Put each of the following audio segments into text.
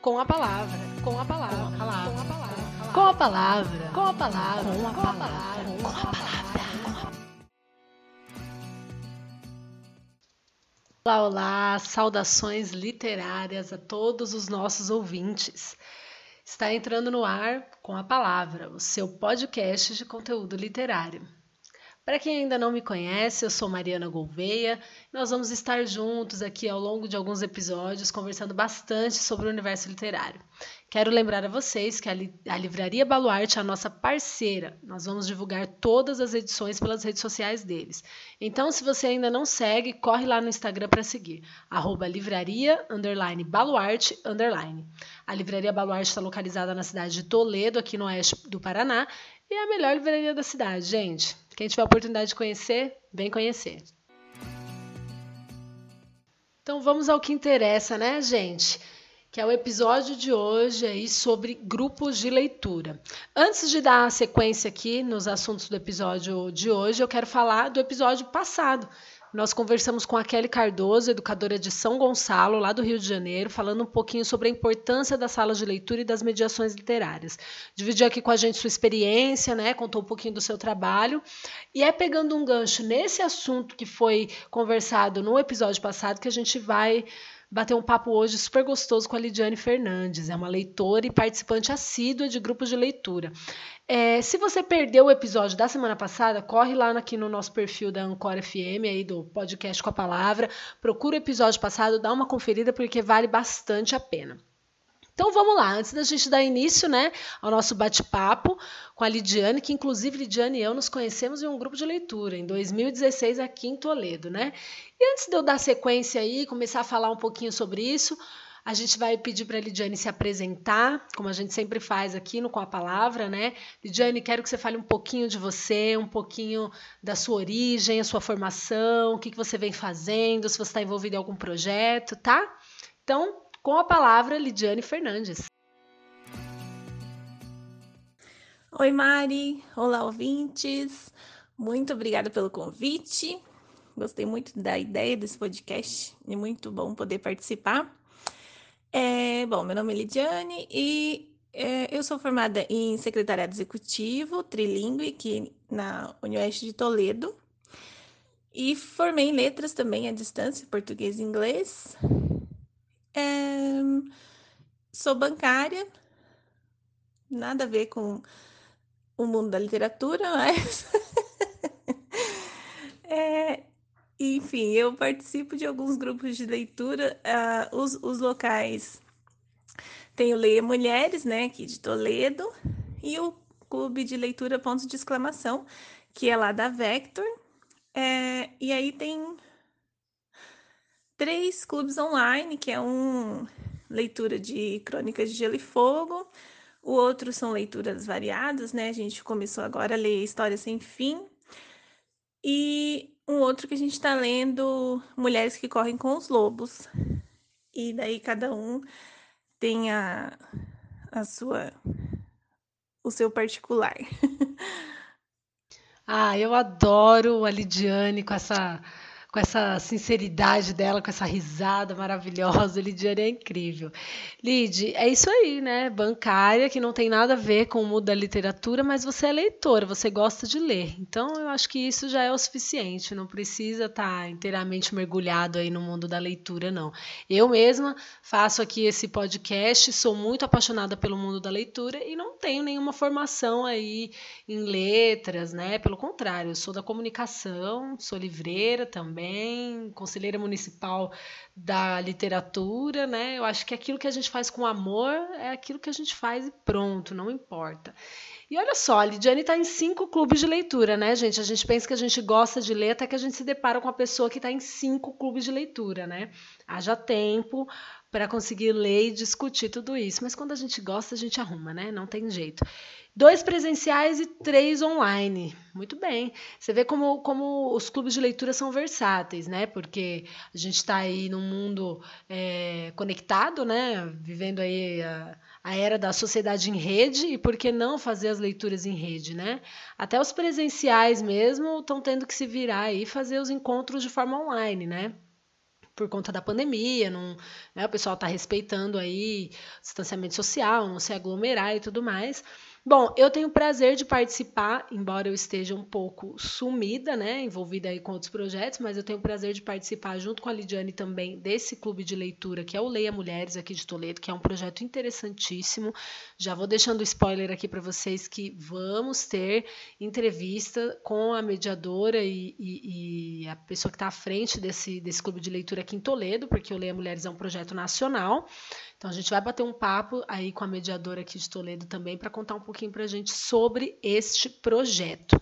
Com a palavra, com a palavra, com a palavra, com a palavra, com a palavra, com a palavra, com a palavra. Olá, olá, saudações literárias a todos os nossos ouvintes. Está entrando no ar com a palavra, o seu podcast de conteúdo literário. Para quem ainda não me conhece, eu sou Mariana Gouveia. Nós vamos estar juntos aqui ao longo de alguns episódios conversando bastante sobre o universo literário. Quero lembrar a vocês que a, li a Livraria Baluarte é a nossa parceira. Nós vamos divulgar todas as edições pelas redes sociais deles. Então, se você ainda não segue, corre lá no Instagram para seguir. Arroba livraria, underline, baluarte, underline. A Livraria Baluarte está localizada na cidade de Toledo, aqui no oeste do Paraná, e é a melhor livraria da cidade, gente. Quem tiver a oportunidade de conhecer, vem conhecer. Então vamos ao que interessa, né, gente? Que é o episódio de hoje aí sobre grupos de leitura. Antes de dar a sequência aqui nos assuntos do episódio de hoje, eu quero falar do episódio passado, nós conversamos com a Kelly Cardoso, educadora de São Gonçalo, lá do Rio de Janeiro, falando um pouquinho sobre a importância das salas de leitura e das mediações literárias. Dividiu aqui com a gente sua experiência, né? Contou um pouquinho do seu trabalho. E é pegando um gancho nesse assunto que foi conversado no episódio passado que a gente vai bater um papo hoje super gostoso com a Lidiane Fernandes. É uma leitora e participante assídua de grupos de leitura. É, se você perdeu o episódio da semana passada, corre lá aqui no nosso perfil da Ancora FM, aí do podcast com a palavra, procura o episódio passado, dá uma conferida porque vale bastante a pena. Então vamos lá, antes da gente dar início né, ao nosso bate-papo com a Lidiane, que inclusive Lidiane e eu nos conhecemos em um grupo de leitura, em 2016, aqui em Toledo, né? E antes de eu dar sequência aí, começar a falar um pouquinho sobre isso, a gente vai pedir para a Lidiane se apresentar, como a gente sempre faz aqui no Com a Palavra, né? Lidiane, quero que você fale um pouquinho de você, um pouquinho da sua origem, a sua formação, o que, que você vem fazendo, se você está envolvido em algum projeto, tá? Então, com a palavra, Lidiane Fernandes. Oi, Mari. Olá, ouvintes. Muito obrigada pelo convite. Gostei muito da ideia desse podcast e muito bom poder participar. É, bom, meu nome é Lidiane e é, eu sou formada em secretariado executivo trilingue aqui na Unioeste de Toledo e formei em letras também à distância, português e inglês. É, sou bancária, nada a ver com o mundo da literatura, mas. é, enfim, eu participo de alguns grupos de leitura. Uh, os, os locais tem o Leia Mulheres, né, aqui de Toledo, e o Clube de Leitura Pontos de Exclamação, que é lá da Vector. É, e aí tem três clubes online, que é um leitura de crônicas de gelo e fogo, o outro são leituras variadas, né? A gente começou agora a ler História Sem Fim. E um outro que a gente está lendo Mulheres que Correm com os Lobos. E daí cada um tem a, a sua o seu particular. ah, eu adoro a Lidiane com essa com essa sinceridade dela, com essa risada maravilhosa. Lidiane é incrível. Lid, é isso aí, né? Bancária, que não tem nada a ver com o mundo da literatura, mas você é leitora, você gosta de ler. Então, eu acho que isso já é o suficiente. Não precisa estar inteiramente mergulhado aí no mundo da leitura, não. Eu mesma faço aqui esse podcast, sou muito apaixonada pelo mundo da leitura e não tenho nenhuma formação aí em letras, né? Pelo contrário, eu sou da comunicação, sou livreira também também, conselheira municipal da literatura, né? Eu acho que aquilo que a gente faz com amor é aquilo que a gente faz e pronto, não importa. E olha só, a Lidiane está em cinco clubes de leitura, né, gente? A gente pensa que a gente gosta de ler até que a gente se depara com a pessoa que está em cinco clubes de leitura, né? Haja tempo para conseguir ler e discutir tudo isso. Mas quando a gente gosta, a gente arruma, né? Não tem jeito. Dois presenciais e três online. Muito bem. Você vê como, como os clubes de leitura são versáteis, né? Porque a gente está aí num mundo é, conectado, né? Vivendo aí a, a, era da sociedade em rede, e por que não fazer as leituras em rede, né? Até os presenciais mesmo estão tendo que se virar aí e fazer os encontros de forma online, né? por conta da pandemia, não, né, o pessoal está respeitando aí distanciamento social, não se aglomerar e tudo mais. Bom, eu tenho o prazer de participar, embora eu esteja um pouco sumida, né, envolvida aí com outros projetos, mas eu tenho o prazer de participar junto com a Lidiane também desse clube de leitura que é o Leia Mulheres aqui de Toledo, que é um projeto interessantíssimo. Já vou deixando spoiler aqui para vocês que vamos ter entrevista com a mediadora e, e, e a pessoa que está à frente desse, desse clube de leitura aqui em Toledo, porque o Leia Mulheres é um projeto nacional. Então a gente vai bater um papo aí com a mediadora aqui de Toledo também para contar um pouquinho para a gente sobre este projeto.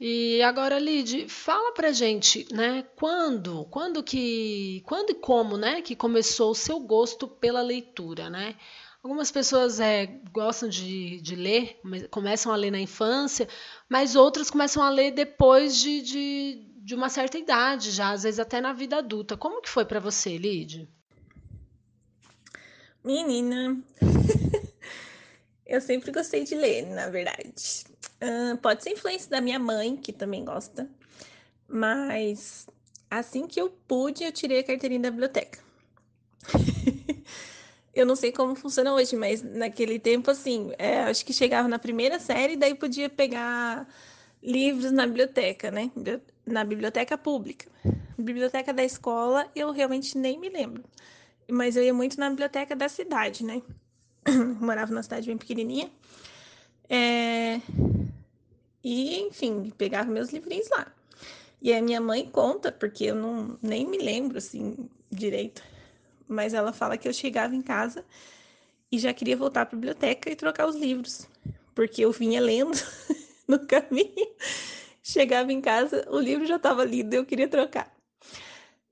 E agora, Lid, fala pra gente, né? Quando, quando que, quando e como, né? Que começou o seu gosto pela leitura, né? Algumas pessoas é, gostam de, de ler, começam a ler na infância, mas outras começam a ler depois de, de, de uma certa idade, já às vezes até na vida adulta. Como que foi para você, Lid? Menina, eu sempre gostei de ler, na verdade. Uh, pode ser influência da minha mãe, que também gosta, mas assim que eu pude, eu tirei a carteirinha da biblioteca. eu não sei como funciona hoje, mas naquele tempo, assim, é, acho que chegava na primeira série, daí podia pegar livros na biblioteca, né? Na biblioteca pública. Biblioteca da escola, eu realmente nem me lembro mas eu ia muito na biblioteca da cidade, né? Morava numa cidade bem pequenininha. É... E, enfim, pegava meus livrinhos lá. E a minha mãe conta, porque eu não nem me lembro assim direito, mas ela fala que eu chegava em casa e já queria voltar para a biblioteca e trocar os livros, porque eu vinha lendo no caminho. Chegava em casa, o livro já estava lido e eu queria trocar.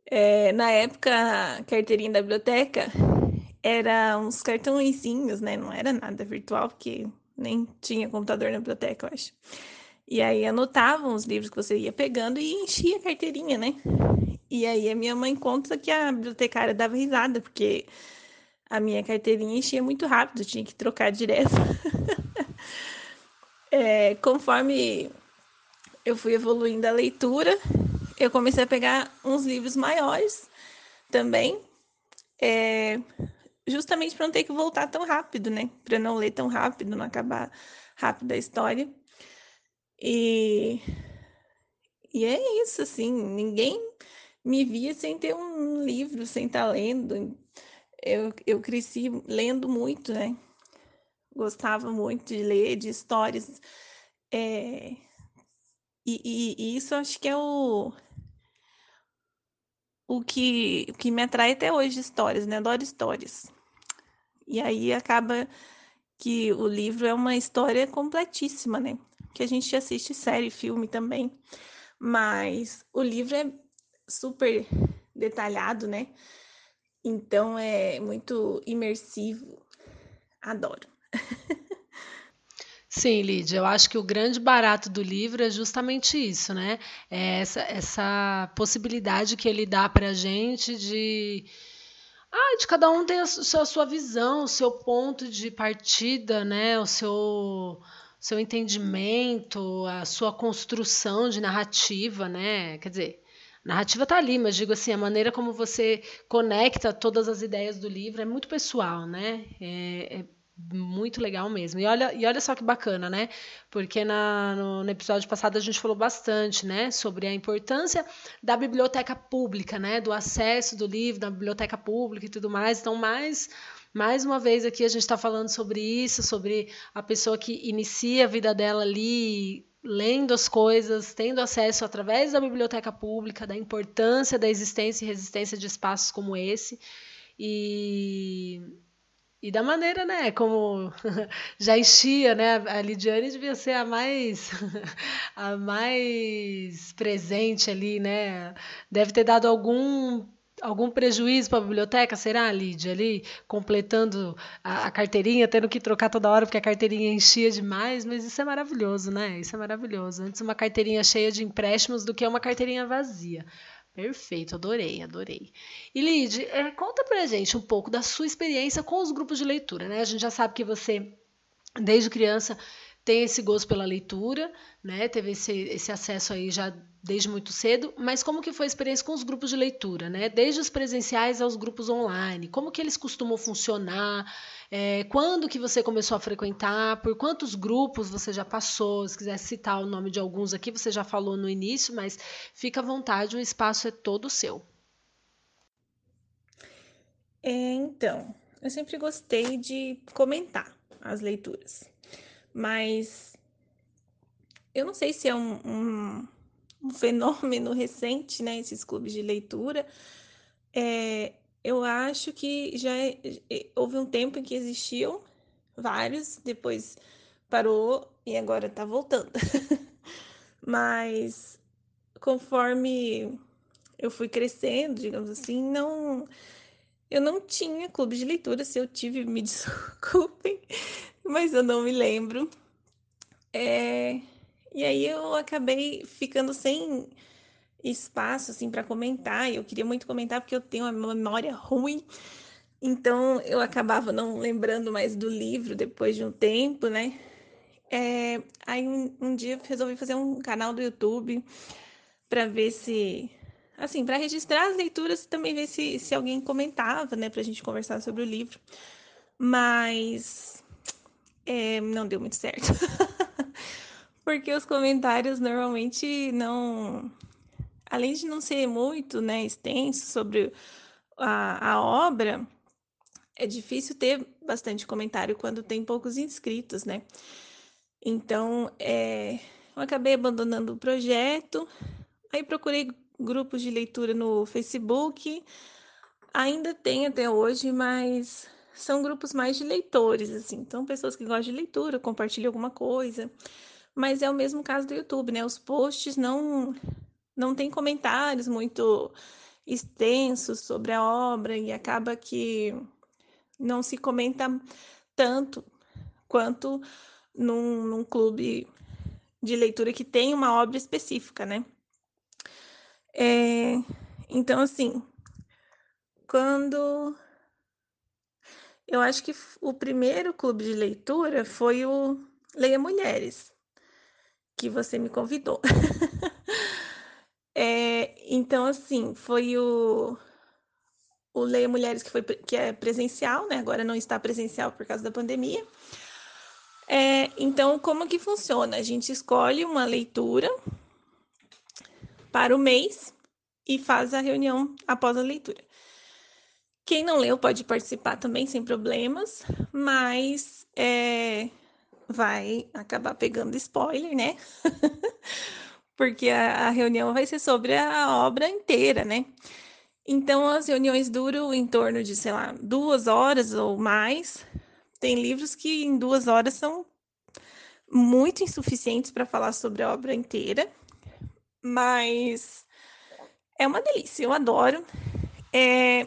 É, na época, a carteirinha da biblioteca era uns cartõezinhos, né? Não era nada virtual, porque nem tinha computador na biblioteca, eu acho. E aí anotavam os livros que você ia pegando e enchia a carteirinha, né? E aí a minha mãe conta que a bibliotecária dava risada, porque a minha carteirinha enchia muito rápido, tinha que trocar direto. é, conforme eu fui evoluindo a leitura, eu comecei a pegar uns livros maiores também, é, justamente para não ter que voltar tão rápido, né? Para não ler tão rápido, não acabar rápido a história. E, e é isso, assim, ninguém me via sem ter um livro, sem estar tá lendo. Eu, eu cresci lendo muito, né? Gostava muito de ler, de histórias. É, e, e, e, isso acho que é o, o que, o que me atrai até hoje histórias, né? Adoro histórias. E aí acaba que o livro é uma história completíssima, né? Que a gente assiste série, filme também. Mas o livro é super detalhado, né? Então é muito imersivo. Adoro. Sim, Lídia, eu acho que o grande barato do livro é justamente isso, né? É essa, essa possibilidade que ele dá para a gente de. Ah, de cada um ter a sua, a sua visão, o seu ponto de partida, né? O seu, seu entendimento, a sua construção de narrativa, né? Quer dizer, narrativa está ali, mas digo assim, a maneira como você conecta todas as ideias do livro é muito pessoal, né? É, é muito legal mesmo. E olha, e olha só que bacana, né? Porque na, no, no, episódio passado a gente falou bastante, né? Sobre a importância da biblioteca pública, né? Do acesso do livro, da biblioteca pública e tudo mais. Então, mais, mais uma vez aqui a gente está falando sobre isso, sobre a pessoa que inicia a vida dela ali lendo as coisas, tendo acesso através da biblioteca pública, da importância da existência e resistência de espaços como esse. E, e da maneira, né, como já enchia, né, a Lidiane devia ser a mais a mais presente ali, né? Deve ter dado algum algum prejuízo para a biblioteca, será, Lídia, ali completando a, a, carteirinha, tendo que trocar toda hora porque a carteirinha enchia demais, mas isso é maravilhoso, né? Isso é maravilhoso. Antes uma carteirinha cheia de empréstimos do que uma carteirinha vazia. Perfeito, adorei, adorei. E Lid, é, conta pra gente um pouco da sua experiência com os grupos de leitura, né? A gente já sabe que você, desde criança, tem esse gosto pela leitura, né? Teve esse, esse acesso aí já desde muito cedo, mas como que foi a experiência com os grupos de leitura, né? Desde os presenciais aos grupos online, como que eles costumam funcionar? É, quando que você começou a frequentar? Por quantos grupos você já passou? Se quiser citar o nome de alguns aqui, você já falou no início, mas fica à vontade, o espaço é todo seu. É, então, eu sempre gostei de comentar as leituras, mas eu não sei se é um, um, um fenômeno recente, né? Esses clubes de leitura. É, eu acho que já é, é, houve um tempo em que existiam vários, depois parou e agora está voltando. Mas conforme eu fui crescendo, digamos assim, não eu não tinha clube de leitura, se eu tive, me desculpem, mas eu não me lembro. É, e aí eu acabei ficando sem espaço assim para comentar. Eu queria muito comentar porque eu tenho uma memória ruim. Então eu acabava não lembrando mais do livro depois de um tempo, né? É, aí um, um dia resolvi fazer um canal do YouTube para ver se assim, para registrar as leituras e também ver se, se alguém comentava, né, pra gente conversar sobre o livro. Mas é, não deu muito certo. Porque os comentários normalmente não além de não ser muito né, extenso sobre a, a obra, é difícil ter bastante comentário quando tem poucos inscritos, né? Então, é, eu acabei abandonando o projeto, aí procurei grupos de leitura no Facebook, ainda tem até hoje, mas são grupos mais de leitores, assim, então pessoas que gostam de leitura, compartilham alguma coisa, mas é o mesmo caso do YouTube, né? Os posts não não tem comentários muito extensos sobre a obra e acaba que não se comenta tanto quanto num, num clube de leitura que tem uma obra específica, né? É, então, assim, quando. Eu acho que o primeiro clube de leitura foi o Leia Mulheres, que você me convidou. É, então, assim, foi o, o Leia Mulheres que, foi, que é presencial, né? Agora não está presencial por causa da pandemia. É, então, como que funciona? A gente escolhe uma leitura para o mês e faz a reunião após a leitura. Quem não leu pode participar também sem problemas, mas é, vai acabar pegando spoiler, né? porque a, a reunião vai ser sobre a obra inteira, né? Então, as reuniões duram em torno de, sei lá, duas horas ou mais. Tem livros que em duas horas são muito insuficientes para falar sobre a obra inteira, mas é uma delícia, eu adoro. É,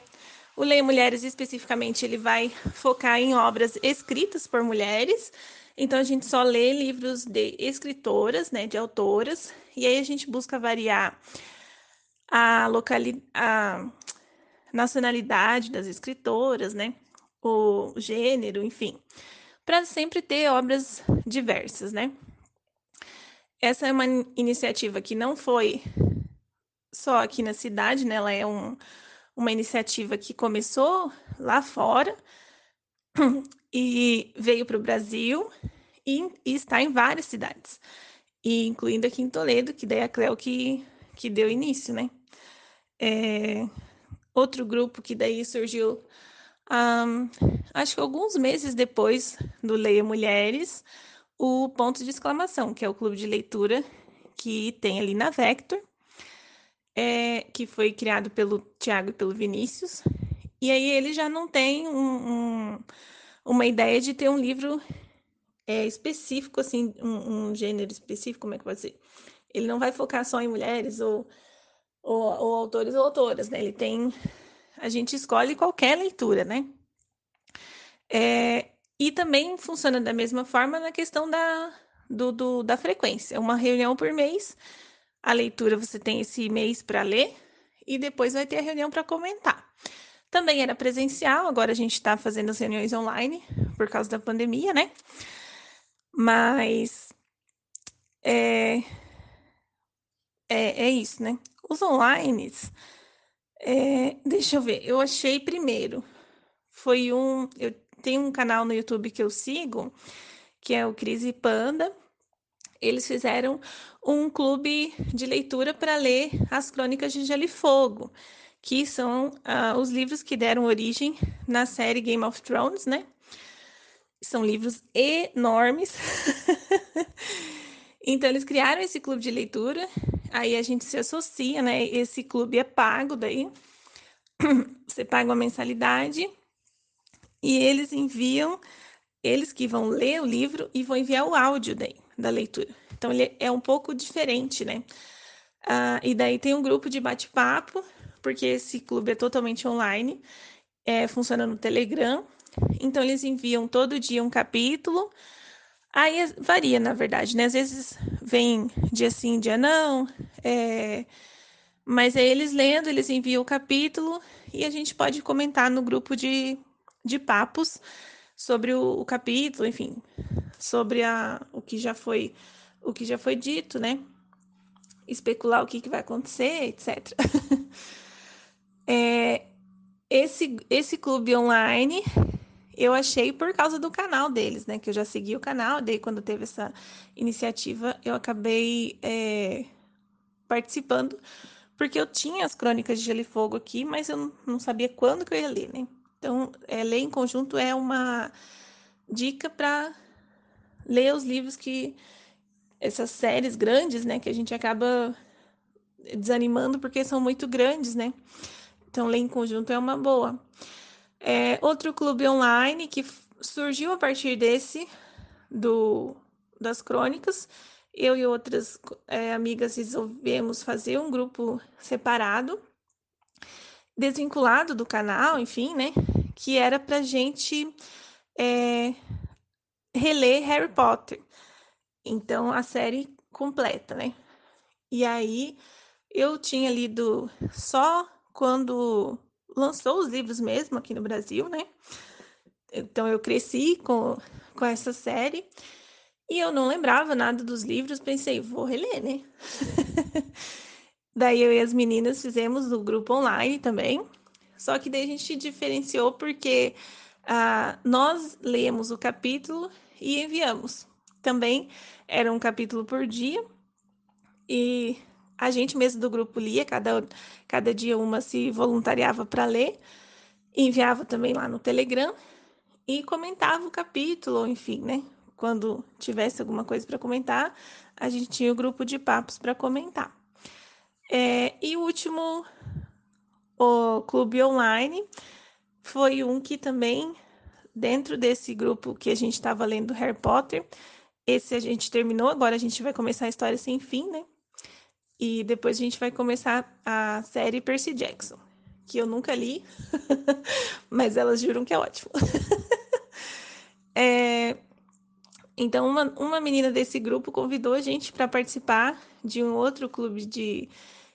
o Leia Mulheres, especificamente, ele vai focar em obras escritas por mulheres, então a gente só lê livros de escritoras, né, de autoras, e aí a gente busca variar a localidade, a nacionalidade das escritoras, né, o gênero, enfim, para sempre ter obras diversas, né? Essa é uma iniciativa que não foi só aqui na cidade, né? Ela é um, uma iniciativa que começou lá fora e veio para o Brasil e, e, está em várias cidades, e incluindo aqui em Toledo, que daí é a Cleo que, que deu início, né? É, outro grupo que daí surgiu, um, acho que alguns meses depois do Leia Mulheres, o Ponto de Exclamação, que é o clube de leitura que tem ali na Vector, é, que foi criado pelo Tiago e pelo Vinícius, e aí ele já não tem um, um uma ideia de ter um livro é, específico, assim, um, um, gênero específico, como é que pode ser? Ele não vai focar só em mulheres ou, ou, ou autores ou autoras, né? Ele tem. A gente escolhe qualquer leitura, né? É, e também funciona da mesma forma na questão da, do, do, da frequência. Uma reunião por mês, a leitura você tem esse mês para ler e depois vai ter a reunião para comentar. Também era presencial, agora a gente está fazendo as reuniões online por causa da pandemia, né? Mas é, é, é isso, né? Os online, é, deixa eu ver, eu achei primeiro. Foi um. Eu tenho um canal no YouTube que eu sigo, que é o Cris e Panda. Eles fizeram um clube de leitura para ler as Crônicas de Gelo e Fogo, que são uh, os livros que deram origem na série Game of Thrones, né? São livros enormes. então, eles criaram esse clube de leitura, aí a gente se associa, né? Esse clube é pago daí. Você paga uma mensalidade e eles enviam, eles que vão ler o livro e vão enviar o áudio daí, da leitura. Então, ele é um pouco diferente, né? Ah, e daí tem um grupo de bate-papo, porque esse clube é totalmente online, é, funciona no Telegram. Então, eles enviam todo dia um capítulo. Aí varia, na verdade, né? Às vezes vem dia sim, dia não. É... Mas aí eles lendo, eles enviam o capítulo e a gente pode comentar no grupo de, de papos sobre o, o capítulo, enfim, sobre a, o que já foi o que já foi dito, né? Especular o que, que vai acontecer, etc. é, esse, esse clube online eu achei por causa do canal deles, né? Que eu já segui o canal, daí quando teve essa iniciativa, eu acabei é, participando, porque eu tinha as crônicas de Gelo e Fogo aqui, mas eu não sabia quando que eu ia ler, né? Então, é, ler em conjunto é uma dica para ler os livros que essas séries grandes, né, que a gente acaba desanimando porque são muito grandes, né? Então, ler em conjunto é uma boa. É, outro clube online que surgiu a partir desse, do, das crônicas, eu e outras é, amigas resolvemos fazer um grupo separado, desvinculado do canal, enfim, né? Que era pra gente é, reler Harry Potter. Então, a série completa, né? E aí, eu tinha lido só quando lançou os livros mesmo aqui no Brasil, né? Então, eu cresci com, com essa série e eu não lembrava nada dos livros, pensei, vou reler, né? daí eu e as meninas fizemos o grupo online também, só que daí a gente diferenciou porque ah, nós lemos o capítulo e enviamos também era um capítulo por dia. E a gente mesmo do grupo lia, cada, cada dia uma se voluntariava para ler, enviava também lá no Telegram e comentava o capítulo, enfim, né? Quando tivesse alguma coisa para comentar, a gente tinha o grupo de papos para comentar. É, e o último, o clube online, foi um que também, dentro desse grupo que a gente estava lendo Harry Potter, esse a gente terminou, agora a gente vai começar a história sem fim, né? E depois a gente vai começar a série Percy Jackson, que eu nunca li, mas elas juram que é ótimo. é... Então, uma, uma menina desse grupo convidou a gente para participar de um outro clube de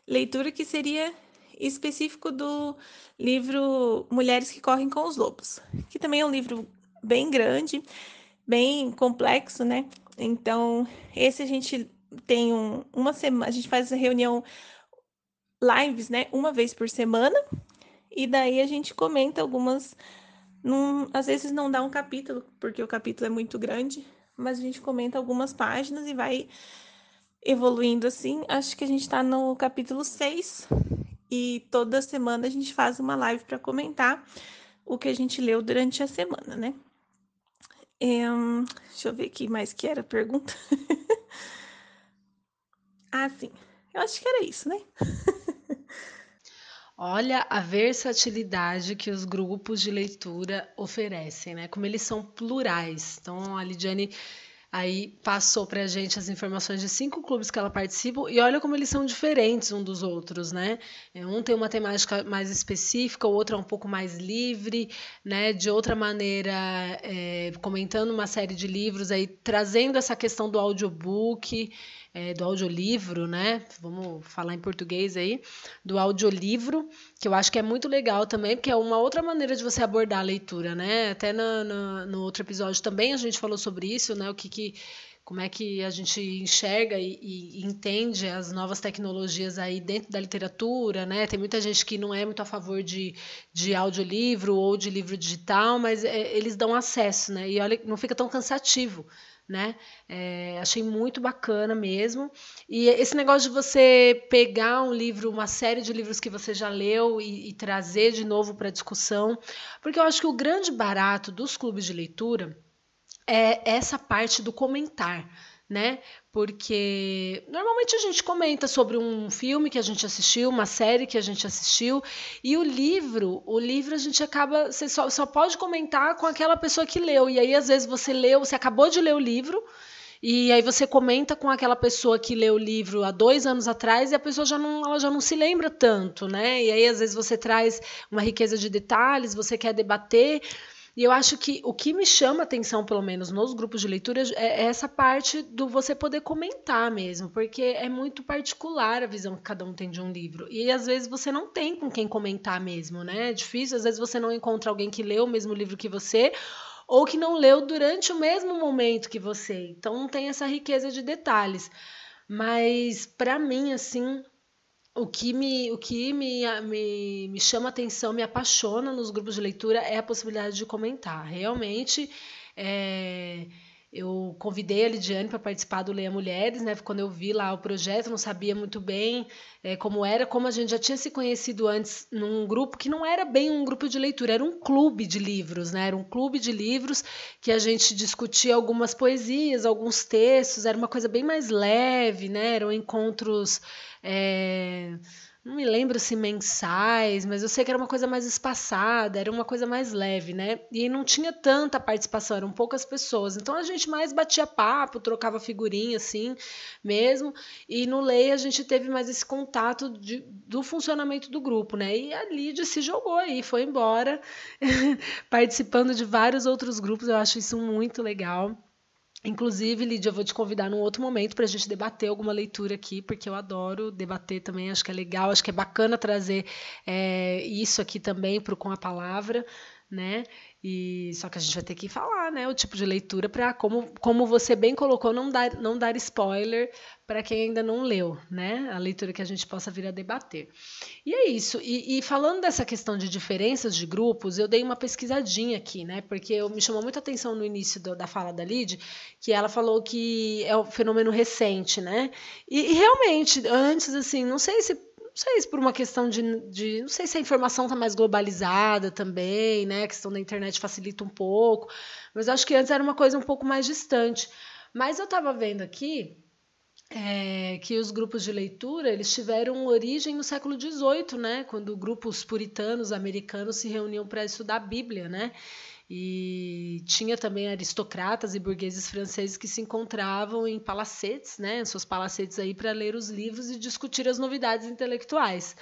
leitura que seria específico do livro Mulheres que Correm com os Lobos, que também é um livro bem grande, bem complexo, né? Então, esse a gente tem um, uma semana, a gente faz essa reunião lives, né, uma vez por semana, e daí a gente comenta algumas. Num, às vezes não dá um capítulo, porque o capítulo é muito grande, mas a gente comenta algumas páginas e vai evoluindo assim. Acho que a gente está no capítulo 6 e toda semana a gente faz uma live para comentar o que a gente leu durante a semana, né? Um, deixa eu ver aqui mais que era a pergunta. ah, sim. Eu acho que era isso, né? Olha a versatilidade que os grupos de leitura oferecem, né? Como eles são plurais. Então, a Lidiane Aí passou para a gente as informações de cinco clubes que ela participa e olha como eles são diferentes um dos outros, né? É, um tem uma temática mais específica, o outro é um pouco mais livre, né? De outra maneira, é, comentando uma série de livros aí, trazendo essa questão do audiobook. É, do audiolivro, né? Vamos falar em português aí, do audiolivro, que eu acho que é muito legal também, porque é uma outra maneira de você abordar a leitura, né? Até no, no, no outro episódio também a gente falou sobre isso, né? O que, que como é que a gente enxerga e, e, entende as novas tecnologias aí dentro da literatura, né? Tem muita gente que não é muito a favor de, de audiolivro ou de livro digital, mas é, eles dão acesso, né? E olha, não fica tão cansativo né? É, achei muito bacana mesmo. E esse negócio de você pegar um livro, uma série de livros que você já leu e, e trazer de novo para discussão, porque eu acho que o grande barato dos clubes de leitura é essa parte do comentar né? Porque normalmente a gente comenta sobre um filme que a gente assistiu, uma série que a gente assistiu, e o livro, o livro a gente acaba, você só, só pode comentar com aquela pessoa que leu. E aí, às vezes, você leu, você acabou de ler o livro. E aí você comenta com aquela pessoa que leu o livro há dois anos atrás e a pessoa já não, ela já não se lembra tanto, né? E aí às vezes você traz uma riqueza de detalhes, você quer debater, e eu acho que o que me chama atenção, pelo menos nos grupos de leitura, é essa parte do você poder comentar mesmo, porque é muito particular a visão que cada um tem de um livro. E às vezes você não tem com quem comentar mesmo, né? É difícil, às vezes você não encontra alguém que leu o mesmo livro que você, ou que não leu durante o mesmo momento que você. Então não tem essa riqueza de detalhes. Mas para mim, assim, o que me, o que me, me, me chama atenção, me apaixona nos grupos de leitura é a possibilidade de comentar. Realmente, é, eu convidei a Lidiane para participar do Leia Mulheres, né? Quando eu vi lá o projeto, não sabia muito bem é, como era, como a gente já tinha se conhecido antes num grupo que não era bem um grupo de leitura, era um clube de livros, né? Era um clube de livros que a gente discutia algumas poesias, alguns textos, era uma coisa bem mais leve, né? Eram encontros é, não me lembro se mensais, mas eu sei que era uma coisa mais espaçada, era uma coisa mais leve, né? E não tinha tanta participação, eram poucas pessoas. Então a gente mais batia papo, trocava figurinha assim mesmo. E no Lei a gente teve mais esse contato de, do funcionamento do grupo, né? E a Lídia se jogou aí, foi embora, participando de vários outros grupos. Eu acho isso muito legal. Inclusive, Lídia, eu vou te convidar num outro momento para a gente debater alguma leitura aqui, porque eu adoro debater também, acho que é legal, acho que é bacana trazer é, isso aqui também para Com a Palavra, né? E só que a gente vai ter que falar, né, o tipo de leitura para como, como você bem colocou, não dar, não dar spoiler para quem ainda não leu, né? A leitura que a gente possa vir a debater. E é isso. E, e, falando dessa questão de diferenças de grupos, eu dei uma pesquisadinha aqui, né? Porque eu, me chamou muita atenção no início do, da fala da Lid, que ela falou que é um fenômeno recente, né? E, e realmente, antes, assim, não sei se não sei se por uma questão de, de não sei se a informação está mais globalizada também, né? A questão da internet facilita um pouco, mas acho que antes era uma coisa um pouco mais distante. Mas eu estava vendo aqui é, que os grupos de leitura eles tiveram origem no século XVIII, né? Quando grupos puritanos americanos se reuniam para estudar a Bíblia, né? E tinha também aristocratas e burgueses franceses que se encontravam em palacetes, né, seus palacetes aí para ler os livros e discutir as novidades intelectuais.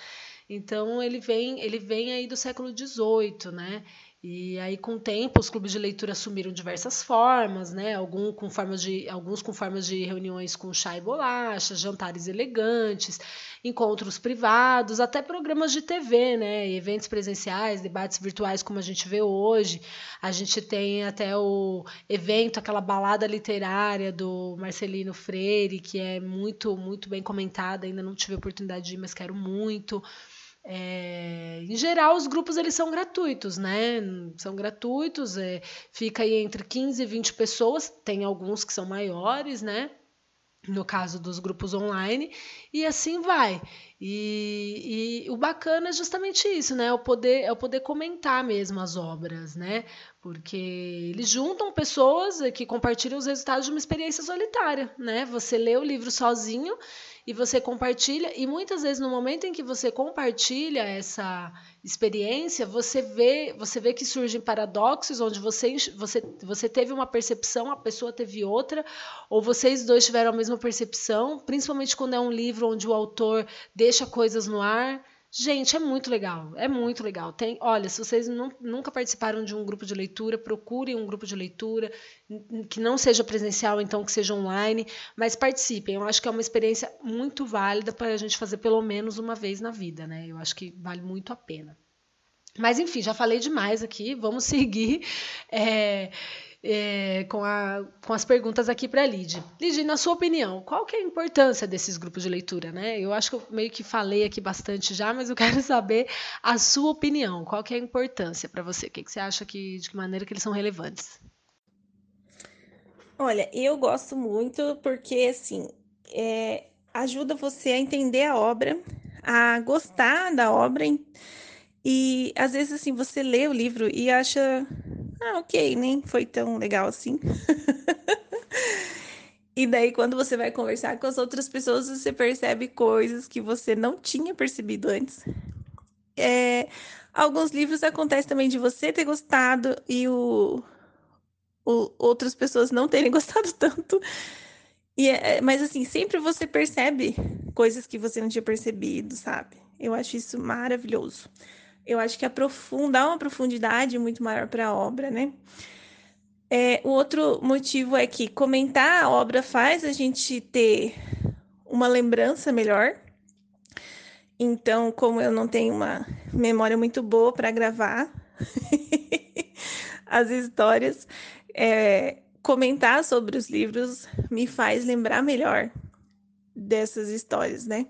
Então ele vem, ele vem aí do século XVIII, né? E aí, com o tempo, os clubes de leitura assumiram diversas formas, né? Algum com formas de, alguns com formas de reuniões com chá e bolacha, jantares elegantes, encontros privados, até programas de TV, né? Eventos presenciais, debates virtuais, como a gente vê hoje. A gente tem até o evento, aquela balada literária do Marcelino Freire, que é muito, muito bem comentada. Ainda não tive a oportunidade de ir, mas quero muito. É, em geral, os grupos eles são gratuitos, né? São gratuitos, é, fica aí entre 15 e 20 pessoas, tem alguns que são maiores, né? No caso dos grupos online, e assim vai. E, e, o bacana é justamente isso, né? É o poder, é o poder comentar mesmo as obras, né? Porque eles juntam pessoas que compartilham os resultados de uma experiência solitária, né? Você lê o livro sozinho e você compartilha, e muitas vezes no momento em que você compartilha essa experiência, você vê, você vê que surgem paradoxos onde você, você, você teve uma percepção, a pessoa teve outra, ou vocês dois tiveram a mesma percepção, principalmente quando é um livro onde o autor deixa coisas no ar, Gente, é muito legal, é muito legal. Tem, olha, se vocês não, nunca participaram de um grupo de leitura, procurem um grupo de leitura que não seja presencial, então que seja online, mas participem. Eu acho que é uma experiência muito válida para a gente fazer pelo menos uma vez na vida, né? Eu acho que vale muito a pena. Mas enfim, já falei demais aqui, vamos seguir. É, é, com, a, com as perguntas aqui para a Lid. Lid, na sua opinião, qual que é a importância desses grupos de leitura? Né? Eu acho que eu meio que falei aqui bastante já, mas eu quero saber a sua opinião. Qual que é a importância para você? O que, que você acha que, de que maneira que eles são relevantes? Olha, eu gosto muito porque, assim, é, ajuda você a entender a obra, a gostar da obra e, às vezes, assim, você lê o livro e acha ah, ok, nem foi tão legal assim. e daí, quando você vai conversar com as outras pessoas, você percebe coisas que você não tinha percebido antes. É, alguns livros acontece também de você ter gostado e o, o outras pessoas não terem gostado tanto. E é, mas assim, sempre você percebe coisas que você não tinha percebido, sabe? Eu acho isso maravilhoso eu acho que aprofunda, dá uma profundidade muito maior para a obra, né? É, o outro motivo é que comentar a obra faz a gente ter uma lembrança melhor. Então, como eu não tenho uma memória muito boa para gravar as histórias, é, comentar sobre os livros me faz lembrar melhor dessas histórias, né?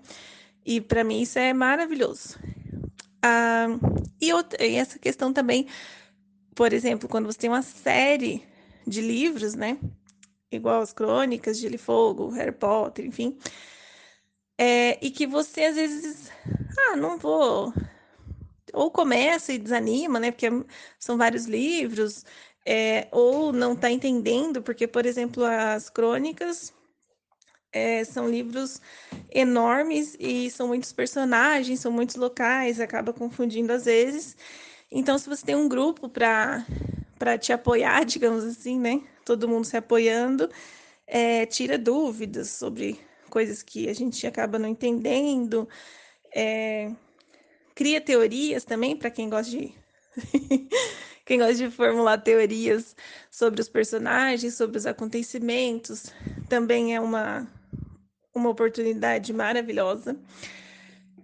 E para mim isso é maravilhoso. Ah, e, outra, e essa questão também, por exemplo, quando você tem uma série de livros, né? Igual as crônicas, Gelo e Fogo, Harry Potter, enfim. É, e que você às vezes, ah, não vou. Ou começa e desanima, né? Porque são vários livros, é, ou não está entendendo, porque, por exemplo, as crônicas é, são livros enormes e são muitos personagens, são muitos locais, acaba confundindo às vezes. Então, se você tem um grupo para te apoiar, digamos assim, né? Todo mundo se apoiando, é, tira dúvidas sobre coisas que a gente acaba não entendendo, é, cria teorias também para quem gosta de quem gosta de formular teorias sobre os personagens, sobre os acontecimentos, também é uma uma oportunidade maravilhosa.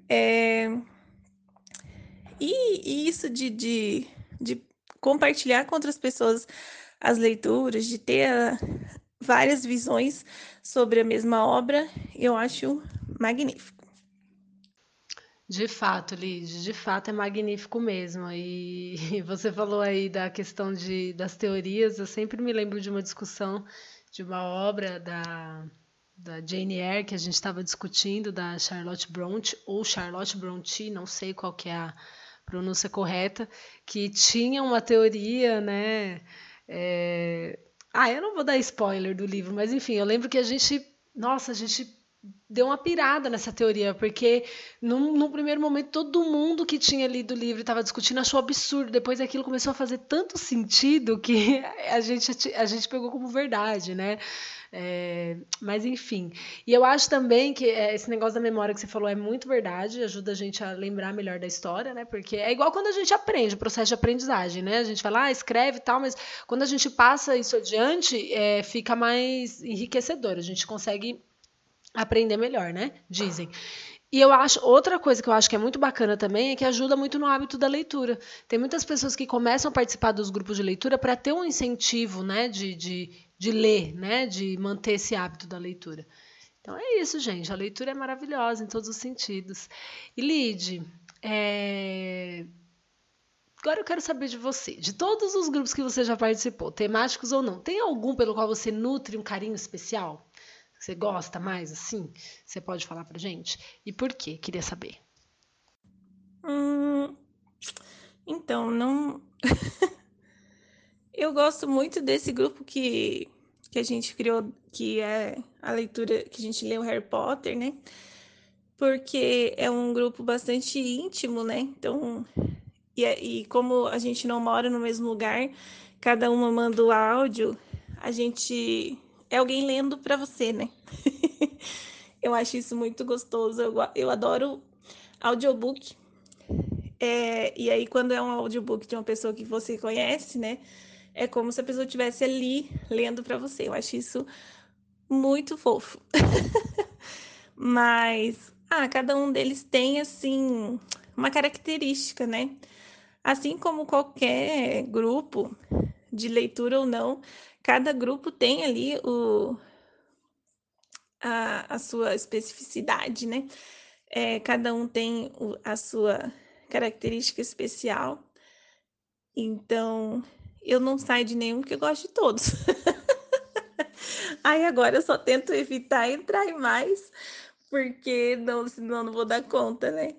É... E, e, isso de, de, de, compartilhar com outras pessoas as leituras, de ter a, várias visões sobre a mesma obra, eu acho magnífico. De fato, Lid, de fato é magnífico mesmo. E você falou aí da questão de, das teorias, eu sempre me lembro de uma discussão de uma obra da da Jane Eyre que a gente estava discutindo, da Charlotte Bronte, ou Charlotte Bronte, não sei qual que é a pronúncia correta, que tinha uma teoria, né? É... Ah, eu não vou dar spoiler do livro, mas enfim, eu lembro que a gente, nossa, a gente deu uma pirada nessa teoria, porque no, primeiro momento todo mundo que tinha lido o livro estava discutindo achou absurdo. Depois aquilo começou a fazer tanto sentido que a gente, a gente pegou como verdade, né? É, mas enfim. E eu acho também que é, esse negócio da memória que você falou é muito verdade, ajuda a gente a lembrar melhor da história, né? Porque é igual quando a gente aprende, o processo de aprendizagem, né? A gente lá, ah, escreve e tal, mas quando a gente passa isso adiante, é, fica mais enriquecedor, a gente consegue aprender melhor, né? Dizem. E eu acho, outra coisa que eu acho que é muito bacana também é que ajuda muito no hábito da leitura. Tem muitas pessoas que começam a participar dos grupos de leitura para ter um incentivo, né, de, de, de ler, né, de manter esse hábito da leitura. Então é isso, gente. A leitura é maravilhosa em todos os sentidos. E Lide, é... agora eu quero saber de você. De todos os grupos que você já participou, temáticos ou não, tem algum pelo qual você nutre um carinho especial? Você gosta mais assim? Você pode falar pra gente? E por quê? Queria saber. Hum, então, não. Eu gosto muito desse grupo que, que a gente criou, que é a leitura que a gente lê o Harry Potter, né? Porque é um grupo bastante íntimo, né? Então, e, é, e como a gente não mora no mesmo lugar, cada uma manda o áudio, a gente é alguém lendo para você, né? eu acho isso muito gostoso. Eu, eu adoro audiobook, É, e aí, quando é um audiobook de uma pessoa que você conhece, né? É como se a pessoa estivesse ali lendo para você. Eu acho isso muito fofo. Mas, ah, cada um deles tem, assim, uma característica, né? Assim como qualquer grupo, de leitura ou não, cada grupo tem ali o, a, a sua especificidade, né? É, cada um tem o, a sua característica especial. Então, eu não saio de nenhum porque eu gosto de todos. Aí agora eu só tento evitar entrar em mais, porque não, senão não vou dar conta, né?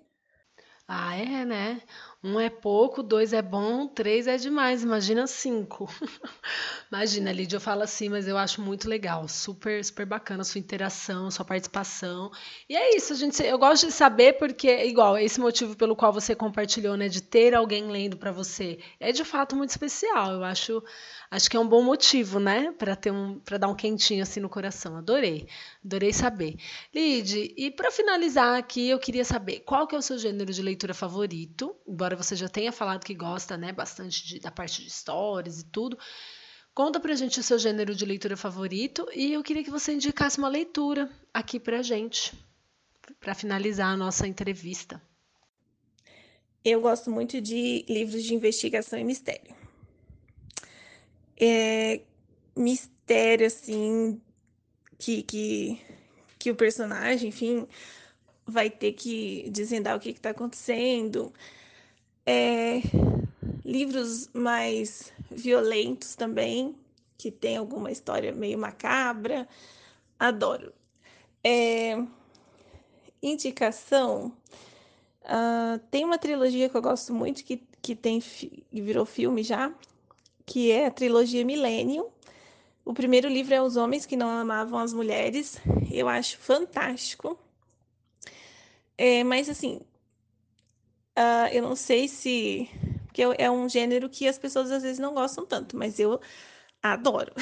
Ah, é, né? Um é pouco, dois é bom, três é demais. Imagina cinco. Imagina, Lídia, eu falo assim, mas eu acho muito legal, super, super bacana a sua interação, sua participação. E é isso, a gente, eu gosto de saber porque, igual, esse motivo pelo qual você compartilhou, né, de ter alguém lendo para você, é de fato muito especial. Eu acho Acho que é um bom motivo, né, para ter um, para dar um quentinho assim no coração. Adorei, adorei saber. Lid, e para finalizar aqui, eu queria saber qual que é o seu gênero de leitura favorito, embora você já tenha falado que gosta, né, bastante de, da parte de histórias e tudo. Conta pra gente o seu gênero de leitura favorito e eu queria que você indicasse uma leitura aqui pra gente, para finalizar a nossa entrevista. Eu gosto muito de livros de investigação e mistério é, mistério, assim, que, que, que o personagem, enfim, vai ter que desvendar o que está acontecendo. É, livros mais violentos também, que tem alguma história meio macabra. Adoro. É, indicação. Uh, tem uma trilogia que eu gosto muito que, que tem que virou filme já, que é a trilogia Millennium. O primeiro livro é Os Homens que Não Amavam as Mulheres. Eu acho fantástico. É, mas, assim, uh, eu não sei se. Porque é um gênero que as pessoas às vezes não gostam tanto, mas eu adoro.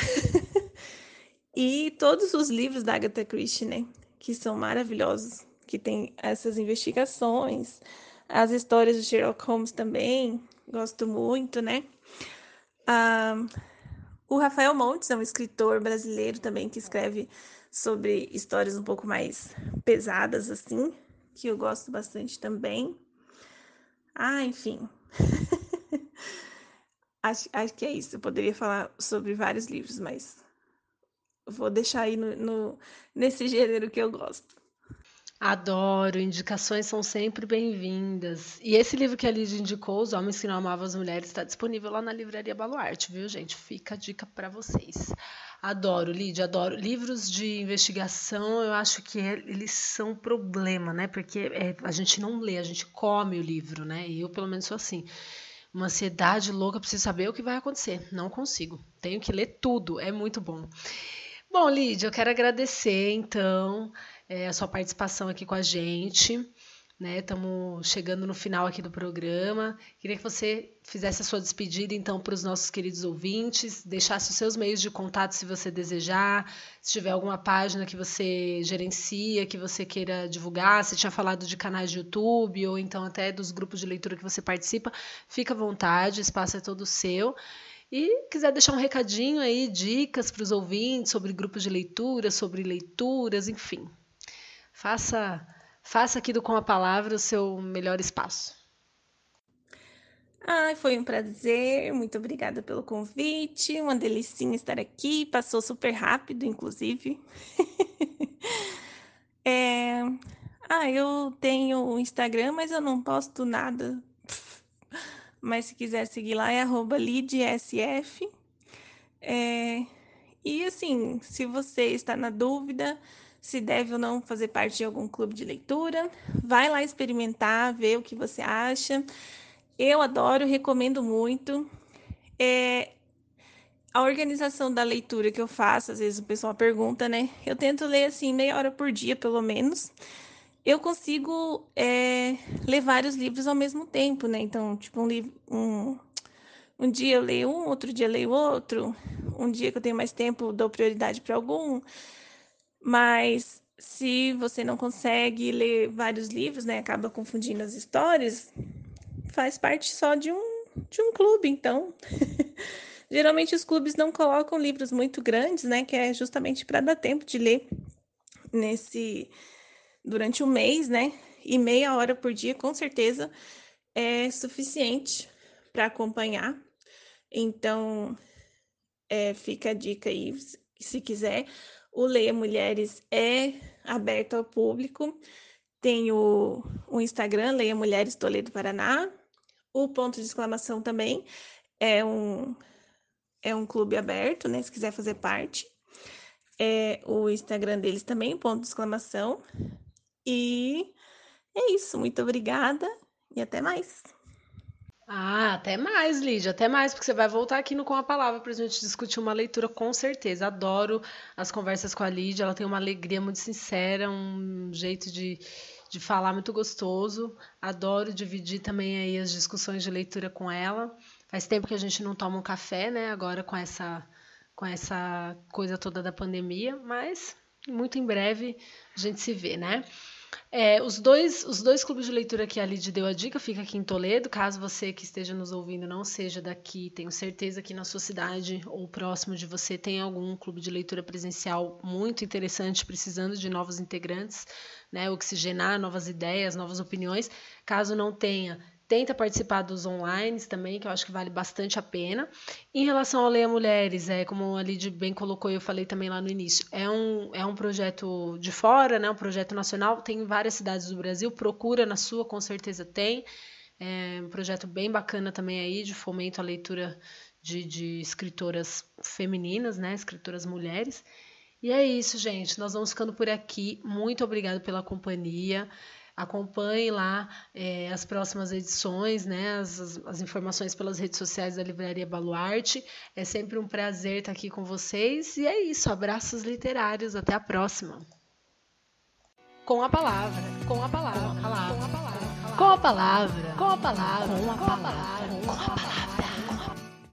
e todos os livros da Agatha Christie, né? Que são maravilhosos, que tem essas investigações, as histórias do Sherlock Holmes também, gosto muito, né? Ah, o Rafael Montes é um escritor brasileiro também que escreve sobre histórias um pouco mais pesadas, assim, que eu gosto bastante também. Ah, enfim. acho, acho que é isso. Eu poderia falar sobre vários livros, mas vou deixar aí no, no nesse gênero que eu gosto. Adoro, indicações são sempre bem-vindas. E esse livro que a Lídia indicou, Os Homens que Não Amavam as Mulheres, está disponível lá na Livraria Baluarte, viu, gente? Fica a dica para vocês. Adoro, Lídia, adoro. Livros de investigação, eu acho que eles são problema, né? Porque é, a gente não lê, a gente come o livro, né? E eu, pelo menos, sou assim. Uma ansiedade louca, preciso saber o que vai acontecer. Não consigo. Tenho que ler tudo, é muito bom. Bom, Lídia, eu quero agradecer, então é, a sua participação aqui com a gente. Estamos né? chegando no final aqui do programa. Queria que você fizesse a sua despedida, então, para os nossos queridos ouvintes, deixasse os seus meios de contato se você desejar, se tiver alguma página que você gerencia, que você queira divulgar, se tinha falado de canais de YouTube ou então até dos grupos de leitura que você participa, fica à vontade, o espaço é todo seu. E quiser deixar um recadinho aí, dicas para os ouvintes sobre grupos de leitura, sobre leituras, enfim, Faça, faça aqui do Com a Palavra o seu melhor espaço. Ai, foi um prazer, muito obrigada pelo convite, uma delicinha estar aqui, passou super rápido, inclusive. é... Ah, eu tenho o Instagram, mas eu não posto nada. Mas se quiser seguir lá é lidsf. É... E assim, se você está na dúvida, se deve ou não fazer parte de algum clube de leitura. Vai lá experimentar, ver o que você acha. Eu adoro, recomendo muito. É, a organização da leitura que eu faço, às vezes o pessoal pergunta, né? Eu tento ler assim meia hora por dia, pelo menos. Eu consigo é, ler vários livros ao mesmo tempo, né? Então, tipo, um livro. Um, um dia eu leio um, outro dia eu leio outro. Um dia que eu tenho mais tempo, dou prioridade para algum. Mas se você não consegue ler vários livros, né, acaba confundindo as histórias, faz parte só de um, de um clube, então. Geralmente os clubes não colocam livros muito grandes, né? Que é justamente para dar tempo de ler nesse durante um mês, né? E meia hora por dia, com certeza, é suficiente para acompanhar. Então, é, fica a dica aí, se quiser. O Leia Mulheres é aberto ao público. Tem o, o Instagram, Leia Mulheres Toledo Paraná. O ponto de exclamação também é um, é um clube aberto, né? Se quiser fazer parte. É o Instagram deles também, ponto de exclamação. E é isso. Muito obrigada e até mais. Ah, até mais, Lídia, até mais, porque você vai voltar aqui no Com a Palavra para a gente discutir uma leitura com certeza. Adoro as conversas com a Lídia, ela tem uma alegria muito sincera, um jeito de, de falar muito gostoso. Adoro dividir também aí as discussões de leitura com ela. Faz tempo que a gente não toma um café, né? Agora com essa com essa coisa toda da pandemia, mas muito em breve a gente se vê, né? É, os, dois, os dois clubes de leitura que a Lid deu a dica fica aqui em Toledo. Caso você que esteja nos ouvindo não seja daqui, tenho certeza que na sua cidade ou próximo de você tem algum clube de leitura presencial muito interessante, precisando de novos integrantes, né? Oxigenar novas ideias, novas opiniões. Caso não tenha, Tenta participar dos online também, que eu acho que vale bastante a pena. Em relação ao Leia Mulheres, é, como a Lid bem colocou e eu falei também lá no início, é um, é um projeto de fora, né, um projeto nacional, tem em várias cidades do Brasil, procura na sua, com certeza tem. É um projeto bem bacana também aí, de fomento à leitura de, de escritoras femininas, né, escritoras mulheres. E é isso, gente. Nós vamos ficando por aqui. Muito obrigada pela companhia. Acompanhe lá é, as próximas edições, né, as, as, informações pelas redes sociais da Livraria Baluarte. É sempre um prazer estar aqui com vocês. E é isso, abraços literários. Até a próxima. Com a palavra, com a palavra, com a palavra, com a palavra, com a palavra, com a palavra, com a palavra. Com a palavra.